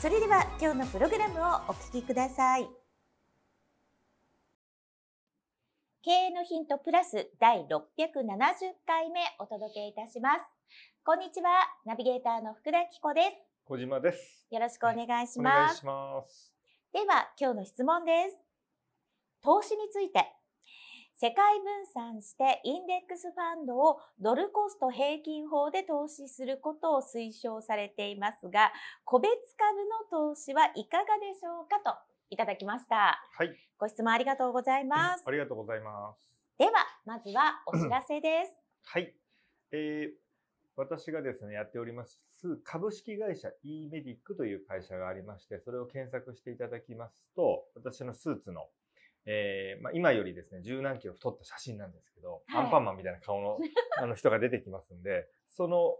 それでは今日のプログラムをお聞きください。経営のヒントプラス第670回目お届けいたします。こんにちは、ナビゲーターの福田紀子です。小島です。よろしくお願いします。お願いします。では、今日の質問です。投資について世界分散してインデックスファンドをドルコスト平均法で投資することを推奨されていますが、個別株の投資はいかがでしょうかといただきました。はい。ご質問ありがとうございます。ありがとうございます。では、まずはお知らせです。はい。えー、私がですね、やっております株式会社 e メディックという会社がありまして、それを検索していただきますと、私のスーツのえーまあ、今よりですね、十何キロ太った写真なんですけど、はい、アンパンマンみたいな顔の あの人が出てきますんで、その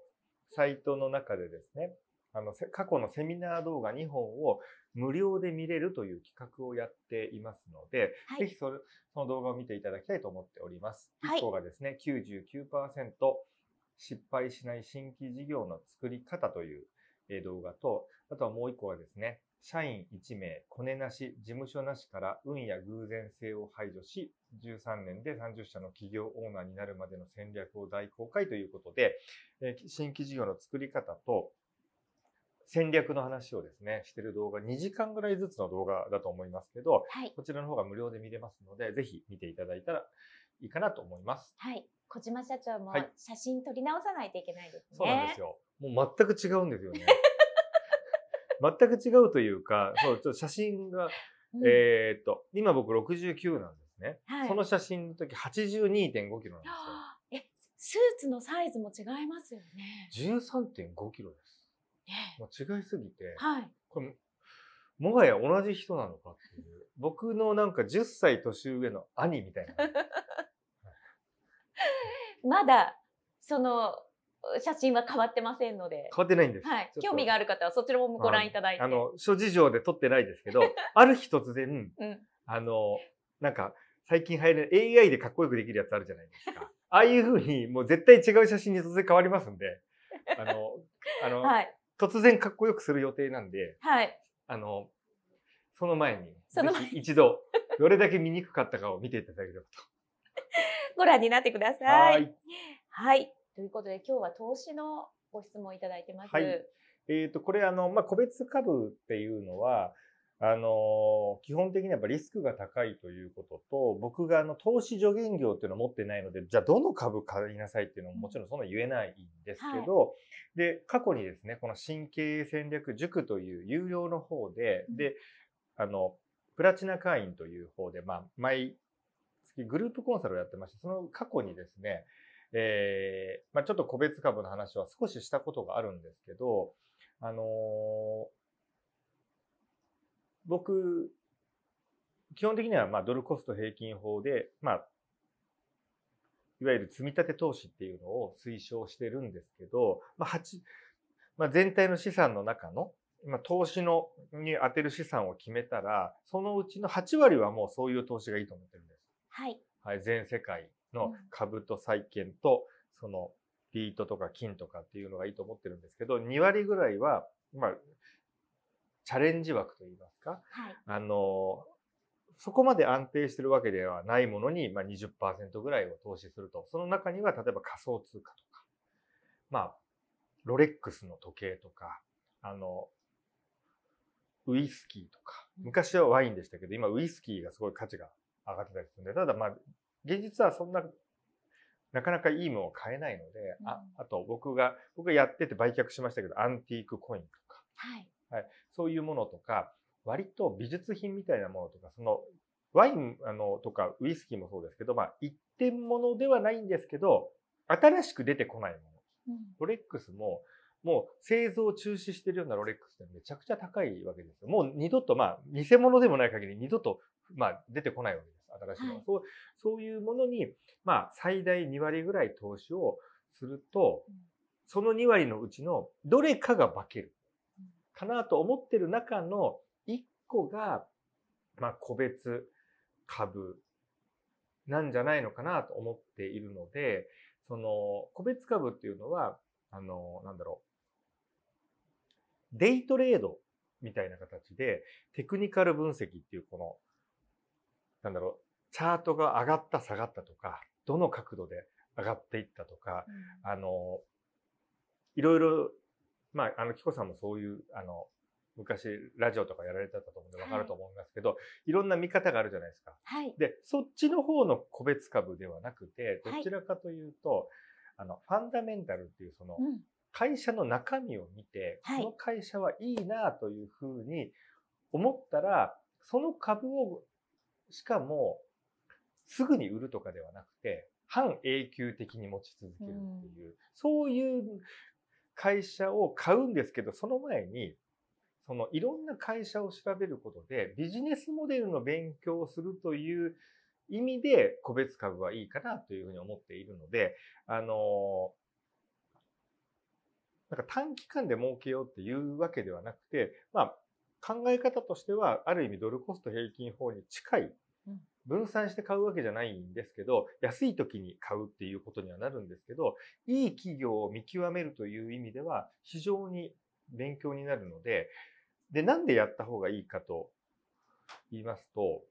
サイトの中でですね、あの過去のセミナー動画2本を無料で見れるという企画をやっていますので、はい、ぜひそれその動画を見ていただきたいと思っております。1個がですね、99%失敗しない新規事業の作り方という動画と、あとはもう1個はですね、社員1名、コネなし、事務所なしから運や偶然性を排除し、13年で30社の企業オーナーになるまでの戦略を大公開ということで、新規事業の作り方と戦略の話をですね、してる動画、2時間ぐらいずつの動画だと思いますけど、はい、こちらの方が無料で見れますので、ぜひ見ていただいたらいいかなと思います。はい。小島社長も写真撮り直さないといけないですね。そうなんですよ。もう全く違うんですよね。全く違うというか、そう、ちょっと写真が、うん、えっと、今僕69なんですね。はい、その写真の時82.5キロなんですよ。え、スーツのサイズも違いますよね。13.5キロです。もう違いすぎて、はい、これもはや同じ人なのかっていう。僕のなんか10歳年上の兄みたいな。まだ、その、写真は変わってませんので。変わってないんです。はい。興味がある方はそちらもご覧いただいて。あの、諸事情で撮ってないですけど、ある日突然、うん、あの、なんか、最近流行る AI でかっこよくできるやつあるじゃないですか。ああいうふうに、もう絶対違う写真に突然変わりますんで、あの、あの、はい、突然かっこよくする予定なんで、はい。あの、その前に、その前に一度、どれだけ見にくかったかを見ていただければと。ご覧になってください。はい。はいということで今日は投資のご質問いただいてます。はい、えっ、ー、と、これあの、まあ、個別株っていうのは、あの、基本的にやっぱリスクが高いということと、僕があの、投資助言業っていうのを持ってないので、じゃあどの株買いなさいっていうのももちろんそんな言えないんですけど、はい、で、過去にですね、この新経営戦略塾という有料の方で、うん、で、あの、プラチナ会員という方で、まあ、毎月グループコンサルをやってまして、その過去にですね、えー、まあ、ちょっと個別株の話は少ししたことがあるんですけど、あのー、僕、基本的にはまあドルコスト平均法で、まあ、いわゆる積み立て投資っていうのを推奨してるんですけど、まあ、8、まあ、全体の資産の中の、まあ、投資のに当てる資産を決めたら、そのうちの8割はもうそういう投資がいいと思ってるんです。はい。はい、全世界の株と債券と、そのビートとか金とかっていうのがいいと思ってるんですけど、2割ぐらいは、まあ、チャレンジ枠といいますか、はい、あの、そこまで安定してるわけではないものに、まあ20%ぐらいを投資すると。その中には、例えば仮想通貨とか、まあ、ロレックスの時計とか、あの、ウイスキーとか、昔はワインでしたけど、今ウイスキーがすごい価値が上がってたりするんで、ただまあ、現実はそんな、なかなかいいものを買えないので、うん、ああと僕が、僕がやってて売却しましたけど、アンティークコインとか、はい。はい、そういうものとか、割と美術品みたいなものとか、その、ワインあのとかウイスキーもそうですけど、まあ、一点物ではないんですけど、新しく出てこないもの。うん、ロレックスも、もう製造中止してるようなロレックスってめちゃくちゃ高いわけですよ。もう二度と、まあ、偽物でもない限り二度と、まあ、出てこないわけです。新しいのは。はい、そうそういうものに、まあ、最大2割ぐらい投資をすると、その2割のうちのどれかが化ける。かなと思ってる中の1個が、まあ、個別株なんじゃないのかなと思っているので、その、個別株っていうのは、あの、なんだろう。デイトレードみたいな形で、テクニカル分析っていうこの、なんだろう、チャートが上がった下がったとか、どの角度で上がっていったとか、うん、あの、いろいろ、まあ、あの、キコさんもそういう、あの、昔ラジオとかやられてたと思うんでわかると思いますけど、はい、いろんな見方があるじゃないですか。はい。で、そっちの方の個別株ではなくて、どちらかというと、はい、あの、ファンダメンタルっていうその、会社の中身を見て、この会社はいいなというふうに思ったら、その株を、しかも、すぐに売るとかではなくて、半永久的に持ち続けるっていう、うん、そういう会社を買うんですけど、その前に、そのいろんな会社を調べることでビジネスモデルの勉強をするという意味で個別株はいいかなというふうに思っているので、あの、なんか短期間で儲けようっていうわけではなくて、まあ考え方としてはある意味ドルコスト平均法に近い分散して買うわけじゃないんですけど、安い時に買うっていうことにはなるんですけど、いい企業を見極めるという意味では非常に勉強になるので、で、なんでやった方がいいかと言いますと、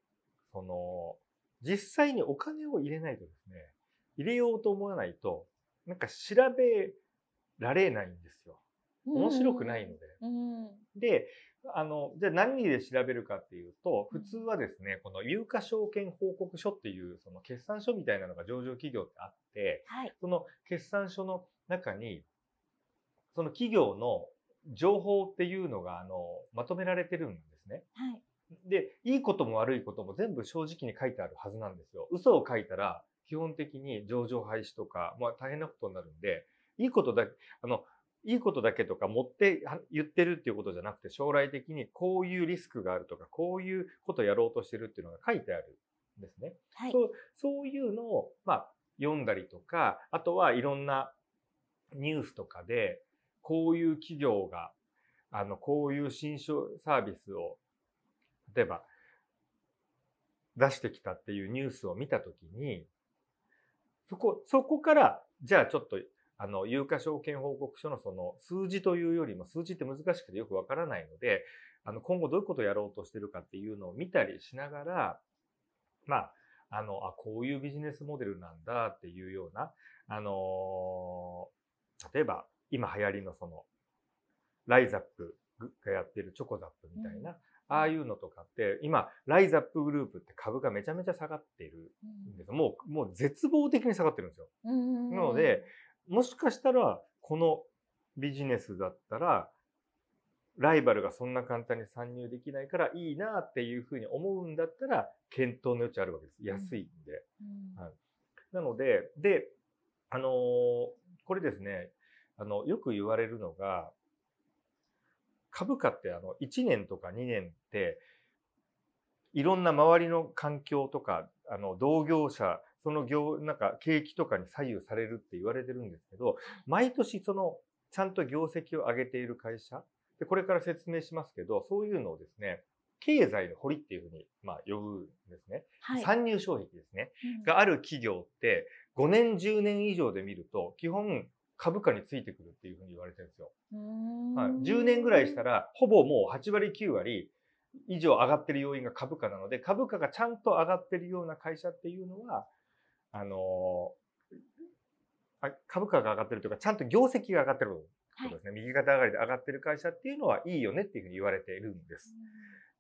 その、実際にお金を入れないとですね、入れようと思わないと、なんか調べられないんですよ。面白くないので。で、あの、じゃあ何で調べるかっていうと、普通はですね、この有価証券報告書っていう、その決算書みたいなのが上場企業ってあって、はい、その決算書の中に、その企業の情報っていうのが、あの、まとめられてるんですね。はい。で、いいことも悪いことも全部正直に書いてあるはずなんですよ。嘘を書いたら、基本的に上場廃止とか、まあ大変なことになるんで、いいことだ、あの、いいことだけとか持って言ってるっていうことじゃなくて、将来的にこういうリスクがあるとか、こういうことやろうとしてるっていうのが書いてあるんですね。はい、そうそういうのを、まあ、読んだりとか、あとはいろんなニュースとかで、こういう企業が、あの、こういう新サービスを、例えば、出してきたっていうニュースを見たときに、そこ、そこから、じゃあちょっと、あの、有価証券報告書のその数字というよりも、数字って難しくてよくわからないので、あの、今後どういうことをやろうとしてるかっていうのを見たりしながら、まあ、あの、あ、こういうビジネスモデルなんだっていうような、あの例えば、今流行りのその、ライザップがやってるチョコザップみたいな、うん、ああいうのとかって、今、ライザップグループって株がめちゃめちゃ下がっているんです、うん、もう、もう絶望的に下がってるんですよ。うん、なので、もしかしたら、このビジネスだったら、ライバルがそんな簡単に参入できないからいいなっていうふうに思うんだったら、検討の余地あるわけです。安いんで。はい、なので、で、あのー、これですね、あの、よく言われるのが、株価ってあの、1年とか2年って、いろんな周りの環境とか、あの、同業者、その業、なんか景気とかに左右されるって言われてるんですけど、毎年その、ちゃんと業績を上げている会社、で、これから説明しますけど、そういうのをですね、経済の堀っていうふうに、まあ、呼ぶんですね。はい、参入障壁ですね、うん、がある企業って、5年、10年以上で見ると、基本、株価についてくるっていうふうに言われてるんですよ。はい、10年ぐらいしたら、ほぼもう8割9割以上上がってる要因が株価なので、株価がちゃんと上がってるような会社っていうのは、あのー、株価が上がってるというか、ちゃんと業績が上がってることですね。はい、右肩上がりで上がってる会社っていうのはいいよねっていうふうに言われているんです。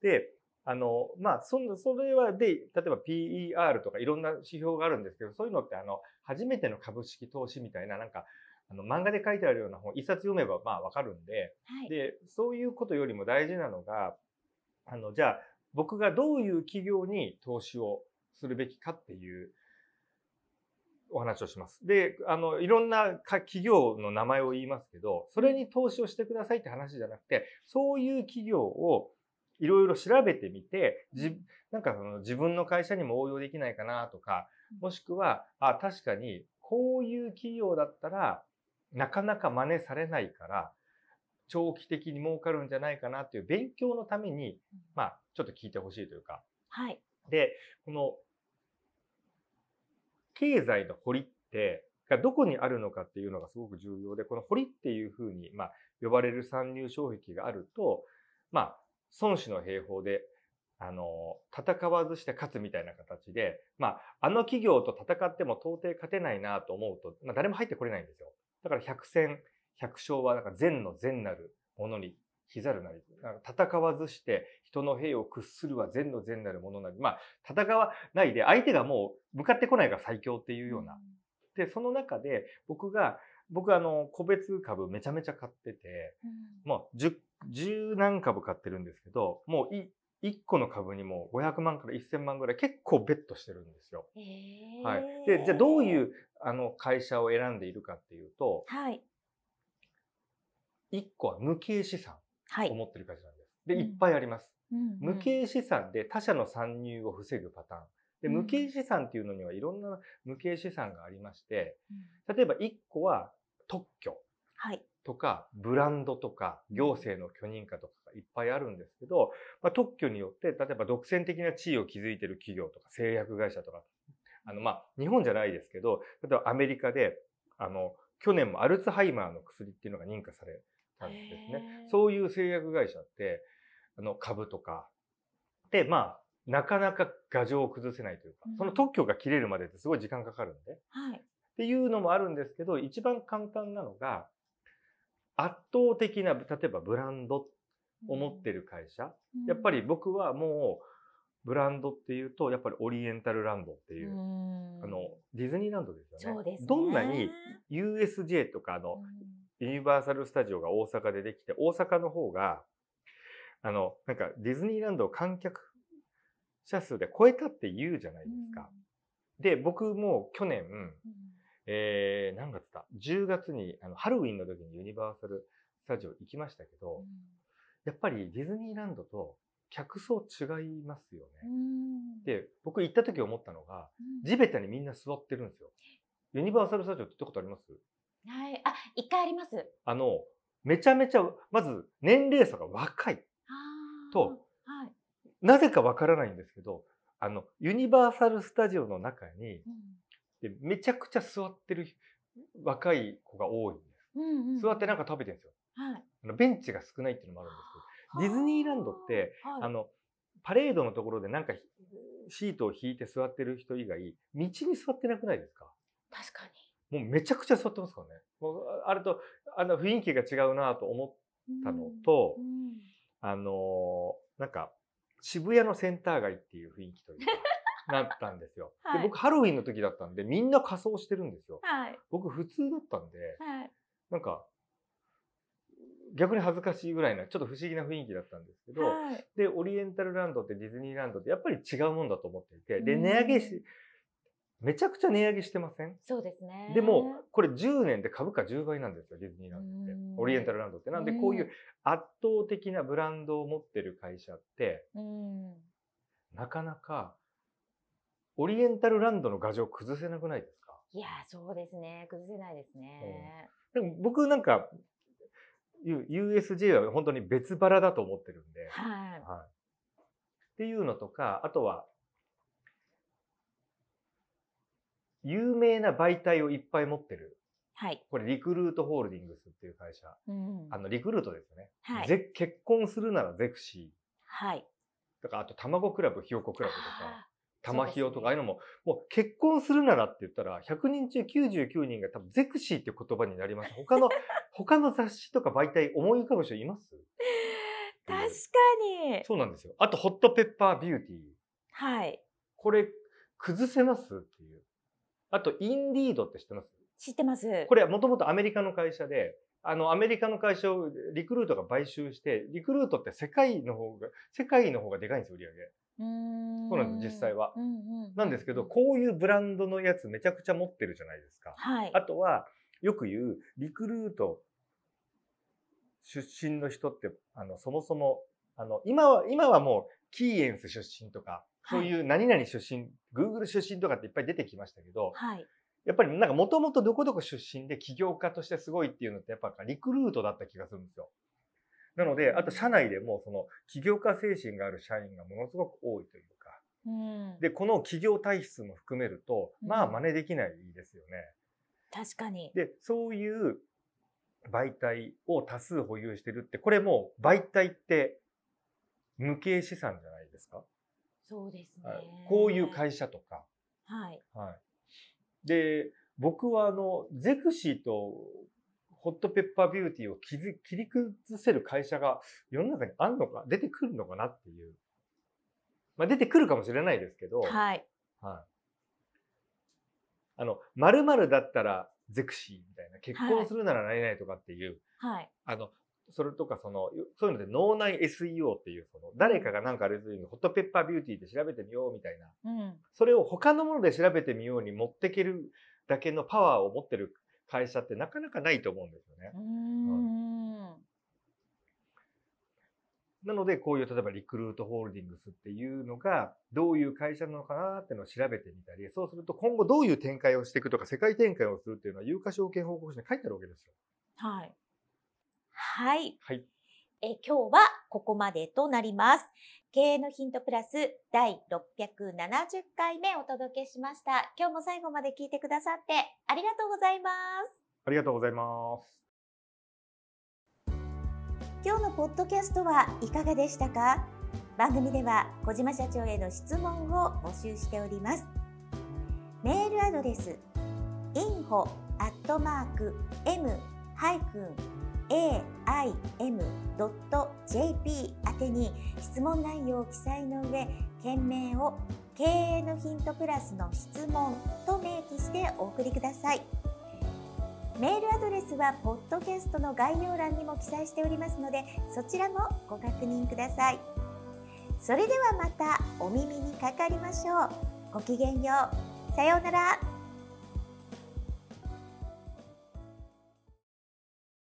で、あの、まあ、その、それはで、例えば PER とかいろんな指標があるんですけど、そういうのってあの、初めての株式投資みたいな、なんか、あの、漫画で書いてあるような本、一冊読めばまあわかるんで、はい、で、そういうことよりも大事なのが、あの、じゃあ、僕がどういう企業に投資をするべきかっていうお話をします。で、あの、いろんな企業の名前を言いますけど、それに投資をしてくださいって話じゃなくて、そういう企業をいろいろ調べてみて、じなんかその自分の会社にも応用できないかなとか、もしくは、あ、確かにこういう企業だったらなかなか真似されないから、長期的に儲かるんじゃないかなっていう勉強のために、まあ、ちょっと聞いてほしいというか。はい。で、この、経済の堀って、がどこにあるのかっていうのがすごく重要で、この堀っていうふうに、まあ、呼ばれる参入障壁があると、まあ、孫子の兵法で、あの、戦わずして勝つみたいな形で、まあ、あの企業と戦っても到底勝てないなと思うと、まあ、誰も入ってこれないんですよ。だから百戦百勝はなんか善の善なるものにひざるなり。戦わずして人の兵を屈するは善の善なるものなり。まあ、戦わないで相手がもう向かってこないが最強っていうような。で、その中で僕が、僕あの、個別株めちゃめちゃ買ってて、もう十、十何株買ってるんですけど、もうい、1個の株にも500万から1000万ぐらい結構ベットしてるんですよ。はい。で、じゃあどういうあの会社を選んでいるかっていうと、はい。1個は無形資産を持ってる会社なんです。はい、で、いっぱいあります。無形資産で他社の参入を防ぐパターン。で、無形資産っていうのにはいろんな無形資産がありまして、例えば1個は特許とか、ブランドとか、行政の許認可とかがいっぱいあるんですけど、まあ、特許によって、例えば独占的な地位を築いている企業とか、製薬会社とか、あの、まあ、日本じゃないですけど、例えばアメリカで、あの、去年もアルツハイマーの薬っていうのが認可されたんですね。そういう製薬会社って、あの、株とか、で、まあ、なかなか牙城を崩せないというか、その特許が切れるまでってすごい時間かかるんで、はい、っていうのもあるんですけど、一番簡単なのが、圧倒的な、例えばブランドを持ってる会社、うん、やっぱり僕はもう、ブランドっていうと、やっぱりオリエンタルランドっていう、うあの、ディズニーランドですよね。そうですね。どんなに USJ とか、あの、ユニバーサル・スタジオが大阪でできて、大阪の方が、あの、なんかディズニーランドを観客者数で超えたって言うじゃないですか。うん、で、僕も去年、うん、えー、何月だ ?10 月にあのハロウィンの時にユニバーサル・スタジオ行きましたけど、うん、やっぱりディズニーランドと客層違いますよね。で、僕行った時思ったのが、地べたにみんな座ってるんですよ。ユニバーサル・スタジオって行ったことあります？はい。あ、一回あります。あの、めちゃめちゃ、まず年齢差が若いと、はい、なぜかわからないんですけど、あの、ユニバーサル・スタジオの中に、うん、でめちゃくちゃ座ってる若い子が多いんです。うんうん、座ってなんか食べてるんですよ。はい、あのベンチが少ないっていうのもあるんですけど、ディズニーランドって、はい、あの、パレードのところでなんかシートを引いて座ってる人以外、道に座ってなくないですか？確かに。もうめちゃくちゃ座ってますからね。もうあれと、あの雰囲気が違うなと思ったのと、うんうん、あのー、なんか、渋谷のセンター街っていう雰囲気というか、なったんですよ。はい、で僕ハロウィンの時だったんで、みんな仮装してるんですよ。はい、僕普通だったんで、はい、なんか、逆に恥ずかしいぐらいな、ちょっと不思議な雰囲気だったんですけど、で、オリエンタルランドってディズニーランドってやっぱり違うもんだと思っていて、で、値上げし、めちゃくちゃ値上げしてません？そうですね。でも、これ10年で株価10倍なんですよ、ディズニーランドって。オリエンタルランドって。なんで、こういう圧倒的なブランドを持ってる会社って、なかなか、オリエンタルランドの牙城崩せなくないですか？いや、そうですね。崩せないですね。うん、でも僕なんか、USJ は本当に別腹だと思ってるんで。はい。はい、っていうのとか、あとは、有名な媒体をいっぱい持ってる。はい。これ、リクルートホールディングスっていう会社。うん、あの、リクルートですよね。はい。ぜ結婚するならゼクシー。はい。だから、あと、卵クラブ、ひよこクラブとか、玉ひよとか、ああいうのも、もう結婚するならって言ったら、100人中99人が多分ゼクシーっていう言葉になります。他の、他の雑誌とか媒体思い浮かぶ人います？確かに。そうなんですよ。あと、ホットペッパービューティー。はい。これ、崩せます？っていう。あと、インディードって知ってます？知ってます。これはもともとアメリカの会社で、あの、アメリカの会社をリクルートが買収して、リクルートって世界の方が、世界の方がでかいんですよ、売り上げ。そうなんです実際はうんうんなんですけど、こういうブランドのやつめちゃくちゃ持ってるじゃないですか。はい。あとは、よく言う、リクルート出身の人って、あの、そもそも、あの、今は、今はもう、キーエンス出身とか、そういう何々出身、Google 出身とかっていっぱい出てきましたけど、はい。やっぱりなんかもともとどこどこ出身で起業家としてすごいっていうのってやっぱリクルートだった気がするんですよ。なので、あと社内でもその起業家精神がある社員がものすごく多いというか、うん。で、この企業体質も含めると、まあうん真似できないですよね。確かに。で、そういう媒体を多数保有してるって、これもう媒体って無形資産じゃないですか？そうですねはい。こういう会社とか。はい。はい。で、僕はあの、ゼクシーとホットペッパービューティーを切り切り崩せる会社が世の中にあんのか、出てくるのかなっていう。まあ出てくるかもしれないですけど、はい。はい。あの、〇〇だったらゼクシーみたいな、結はい婚するなら何々とかっていう、はい。あの、それとかその、そういうので脳内 SEO っていう、その、誰かがなんかあれするにホットペッパービューティーで調べてみようみたいな、うん。それを他のもので調べてみように持ってけるだけのパワーを持ってる会社ってなかなかないと思うんですよねう。ーん。なので、こういう例えばリクルートホールディングスっていうのがどういう会社なのかなっていうのを調べてみたり、そうすると今後どういう展開をしていくとか世界展開をするっていうのは有価証券報告書に書いてあるわけですよ。はい。はい。はい。え今日はここまでとなります。経営のヒントプラス第670回目お届けしました。今日も最後まで聞いてくださってありがとうございます。ありがとうございます。今日のポッドキャストはいかがでしたか？番組では小島社長への質問を募集しておりますメールアドレス info m aim.jp 宛てに質問内容を記載の上件名を経営のヒントプラスの質問と明記してお送りください。メールアドレスはポッドキャストの概要欄にも記載しておりますのでそちらもご確認ください。それではまたお耳にかかりましょう。ごきげんよう。さようなら。